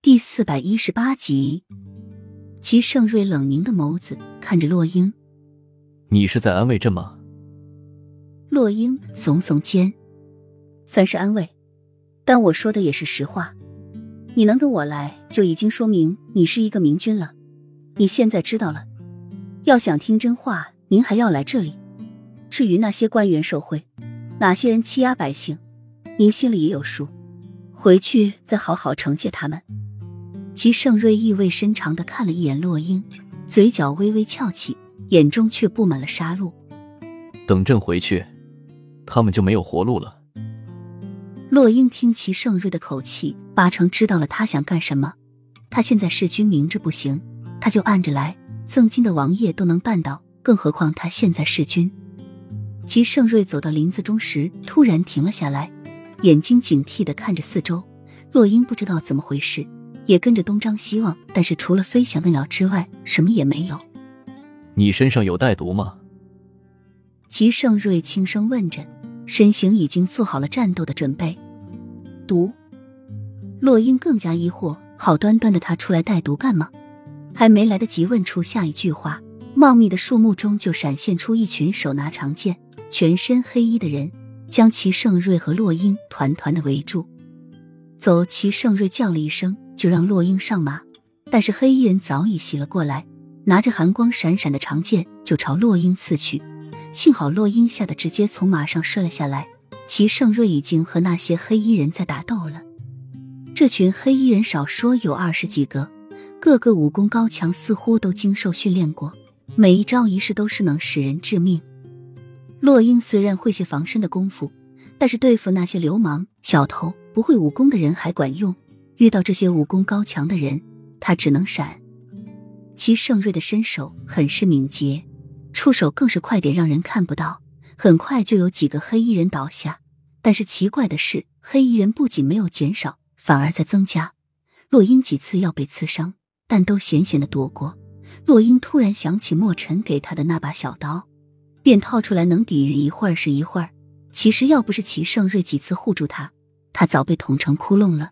第四百一十八集，齐盛瑞冷凝的眸子看着洛英：“你是在安慰朕吗？”洛英耸耸肩：“算是安慰，但我说的也是实话。你能跟我来，就已经说明你是一个明君了。你现在知道了，要想听真话，您还要来这里。至于那些官员受贿，哪些人欺压百姓，您心里也有数，回去再好好惩戒他们。”齐盛瑞意味深长的看了一眼洛英，嘴角微微翘起，眼中却布满了杀戮。等朕回去，他们就没有活路了。洛英听齐盛瑞的口气，八成知道了他想干什么。他现在弑君明着不行，他就暗着来。赠金的王爷都能办到，更何况他现在弑君。齐盛瑞走到林子中时，突然停了下来，眼睛警惕的看着四周。洛英不知道怎么回事。也跟着东张西望，但是除了飞翔的鸟之外，什么也没有。你身上有带毒吗？齐盛瑞轻声问着，身形已经做好了战斗的准备。毒？洛英更加疑惑，好端端的他出来带毒干嘛？还没来得及问出下一句话，茂密的树木中就闪现出一群手拿长剑、全身黑衣的人，将齐盛瑞和洛英团团的围住。走！齐盛瑞叫了一声。就让洛英上马，但是黑衣人早已袭了过来，拿着寒光闪闪的长剑就朝洛英刺去。幸好洛英吓得直接从马上摔了下来。齐盛瑞已经和那些黑衣人在打斗了。这群黑衣人少说有二十几个，个个武功高强，似乎都经受训练过，每一招一式都是能使人致命。洛英虽然会些防身的功夫，但是对付那些流氓小偷、不会武功的人还管用。遇到这些武功高强的人，他只能闪。齐盛瑞的身手很是敏捷，出手更是快点，让人看不到。很快就有几个黑衣人倒下，但是奇怪的是，黑衣人不仅没有减少，反而在增加。洛英几次要被刺伤，但都险险的躲过。洛英突然想起墨尘给他的那把小刀，便掏出来能抵御一会儿是一会儿。其实要不是齐盛瑞几次护住他，他早被捅成窟窿了。